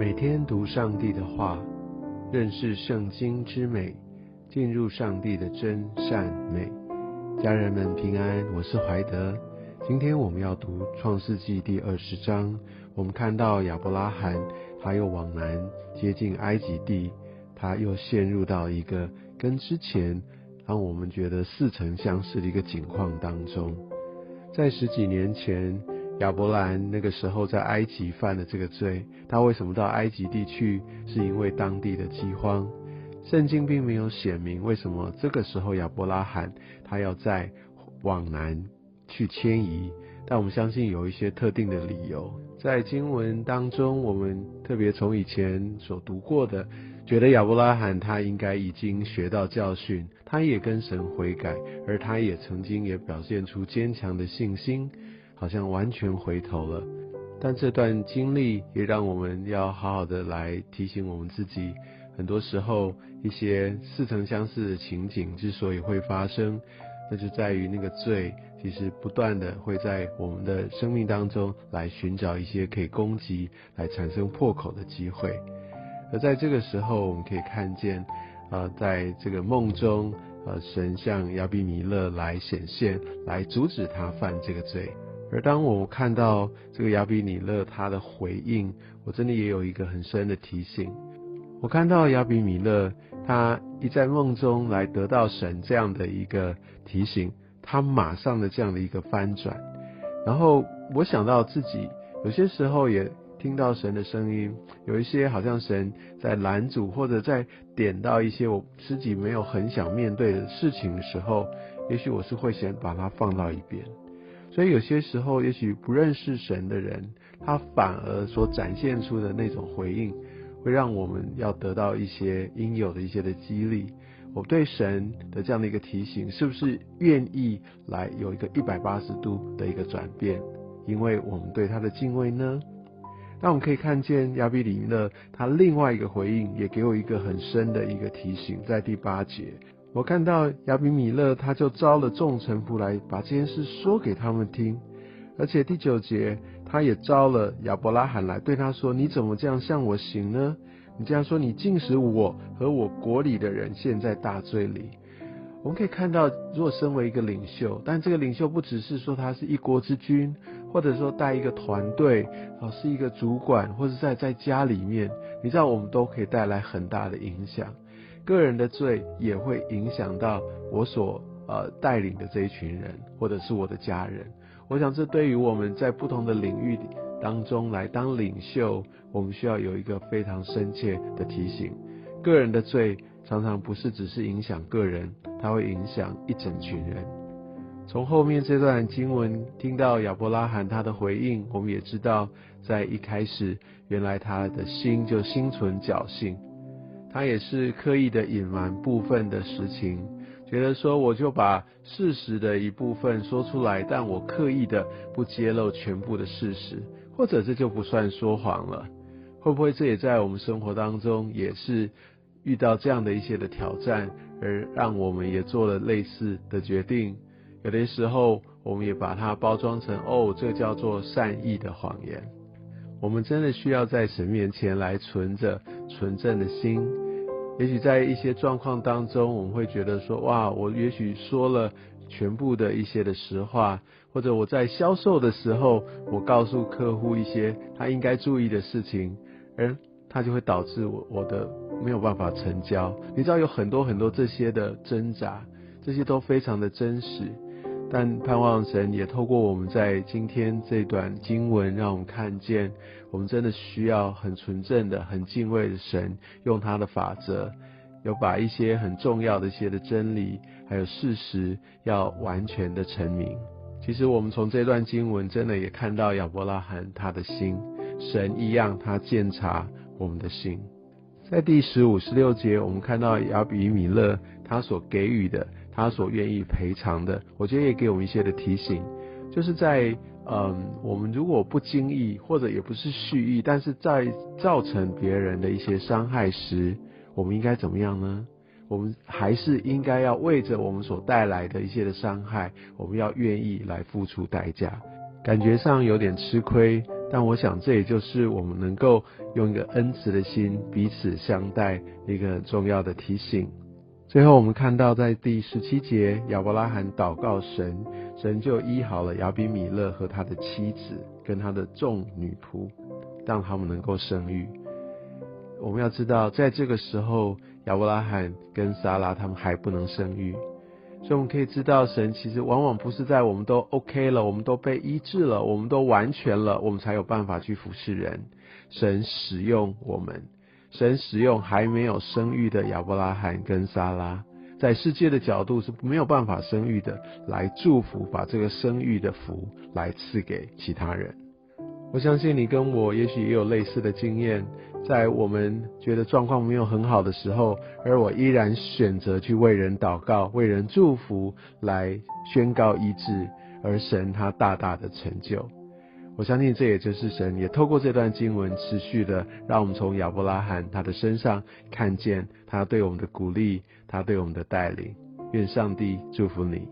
每天读上帝的话，认识圣经之美，进入上帝的真善美。家人们平安，我是怀德。今天我们要读创世纪第二十章。我们看到亚伯拉罕，他又往南接近埃及地，他又陷入到一个跟之前让我们觉得似曾相识的一个景况当中。在十几年前。亚伯兰那个时候在埃及犯了这个罪，他为什么到埃及地去？是因为当地的饥荒。圣经并没有写明为什么这个时候亚伯拉罕他要在往南去迁移，但我们相信有一些特定的理由。在经文当中，我们特别从以前所读过的，觉得亚伯拉罕他应该已经学到教训，他也跟神悔改，而他也曾经也表现出坚强的信心。好像完全回头了，但这段经历也让我们要好好的来提醒我们自己，很多时候一些似曾相识的情景之所以会发生，那就在于那个罪其实不断的会在我们的生命当中来寻找一些可以攻击、来产生破口的机会，而在这个时候，我们可以看见，呃，在这个梦中，呃，神向亚比弥勒来显现，来阻止他犯这个罪。而当我看到这个亚比米勒他的回应，我真的也有一个很深的提醒。我看到亚比米勒他一在梦中来得到神这样的一个提醒，他马上的这样的一个翻转。然后我想到自己有些时候也听到神的声音，有一些好像神在拦阻或者在点到一些我自己没有很想面对的事情的时候，也许我是会先把它放到一边。所以有些时候，也许不认识神的人，他反而所展现出的那种回应，会让我们要得到一些应有的一些的激励。我对神的这样的一个提醒，是不是愿意来有一个一百八十度的一个转变？因为我们对他的敬畏呢？那我们可以看见亚比里勒他另外一个回应，也给我一个很深的一个提醒，在第八节。我看到亚比米勒，他就招了众臣仆来，把这件事说给他们听。而且第九节，他也招了亚伯拉罕来，对他说：“你怎么这样向我行呢？你这样说，你竟使我和我国里的人陷在大罪里。”我们可以看到，如果身为一个领袖，但这个领袖不只是说他是一国之君，或者说带一个团队，啊，是一个主管，或者在在家里面，你知道，我们都可以带来很大的影响。个人的罪也会影响到我所呃带领的这一群人，或者是我的家人。我想这对于我们在不同的领域当中来当领袖，我们需要有一个非常深切的提醒：个人的罪常常不是只是影响个人，它会影响一整群人。从后面这段经文听到亚伯拉罕他的回应，我们也知道，在一开始原来他的心就心存侥幸。他也是刻意的隐瞒部分的实情，觉得说我就把事实的一部分说出来，但我刻意的不揭露全部的事实，或者这就不算说谎了？会不会这也在我们生活当中也是遇到这样的一些的挑战，而让我们也做了类似的决定？有的时候我们也把它包装成哦，这叫做善意的谎言。我们真的需要在神面前来存着纯正的心。也许在一些状况当中，我们会觉得说：哇，我也许说了全部的一些的实话，或者我在销售的时候，我告诉客户一些他应该注意的事情，而他就会导致我我的没有办法成交。你知道有很多很多这些的挣扎，这些都非常的真实。但盼望神也透过我们在今天这段经文，让我们看见，我们真的需要很纯正的、很敬畏的神，用他的法则，有把一些很重要的一些的真理，还有事实，要完全的成名。其实我们从这段经文，真的也看到亚伯拉罕他的心，神一样，他鉴察我们的心。在第十五、十六节，我们看到亚比米勒他所给予的。他所愿意赔偿的，我觉得也给我们一些的提醒，就是在嗯，我们如果不经意或者也不是蓄意，但是在造成别人的一些伤害时，我们应该怎么样呢？我们还是应该要为着我们所带来的一些的伤害，我们要愿意来付出代价。感觉上有点吃亏，但我想这也就是我们能够用一个恩慈的心彼此相待一个很重要的提醒。最后我们看到在第十七节，亚伯拉罕祷告神，神就医好了亚比米勒和他的妻子跟他的众女仆，让他们能够生育。我们要知道，在这个时候，亚伯拉罕跟撒拉他们还不能生育。所以我们可以知道，神其实往往不是在我们都 OK 了，我们都被医治了，我们都完全了，我们才有办法去服侍人。神使用我们，神使用还没有生育的亚伯拉罕跟撒拉，在世界的角度是没有办法生育的，来祝福，把这个生育的福来赐给其他人。我相信你跟我也许也有类似的经验。在我们觉得状况没有很好的时候，而我依然选择去为人祷告、为人祝福，来宣告医治，而神他大大的成就。我相信这也就是神也透过这段经文持续的，让我们从亚伯拉罕他的身上看见他对我们的鼓励，他对我们的带领。愿上帝祝福你。